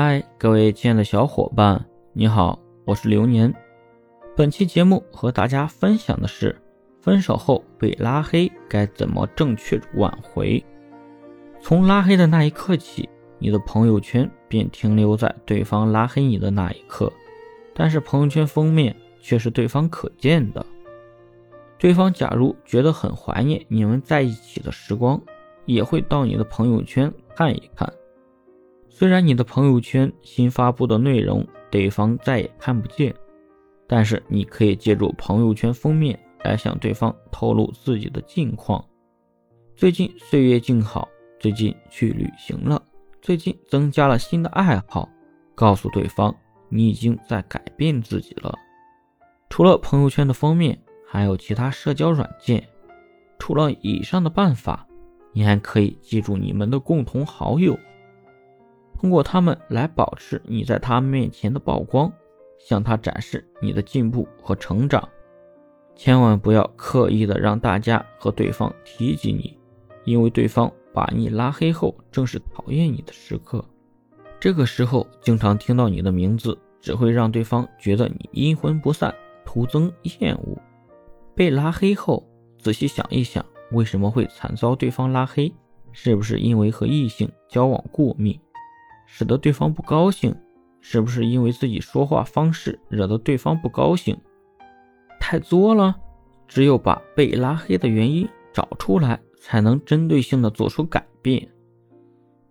嗨，各位亲爱的小伙伴，你好，我是流年。本期节目和大家分享的是，分手后被拉黑该怎么正确挽回。从拉黑的那一刻起，你的朋友圈便停留在对方拉黑你的那一刻，但是朋友圈封面却是对方可见的。对方假如觉得很怀念你们在一起的时光，也会到你的朋友圈看一看。虽然你的朋友圈新发布的内容对方再也看不见，但是你可以借助朋友圈封面来向对方透露自己的近况。最近岁月静好，最近去旅行了，最近增加了新的爱好，告诉对方你已经在改变自己了。除了朋友圈的封面，还有其他社交软件。除了以上的办法，你还可以记住你们的共同好友。通过他们来保持你在他面前的曝光，向他展示你的进步和成长。千万不要刻意的让大家和对方提及你，因为对方把你拉黑后，正是讨厌你的时刻。这个时候经常听到你的名字，只会让对方觉得你阴魂不散，徒增厌恶。被拉黑后，仔细想一想，为什么会惨遭对方拉黑？是不是因为和异性交往过密？使得对方不高兴，是不是因为自己说话方式惹得对方不高兴？太作了！只有把被拉黑的原因找出来，才能针对性的做出改变，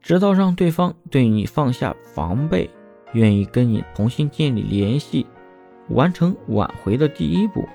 直到让对方对你放下防备，愿意跟你重新建立联系，完成挽回的第一步。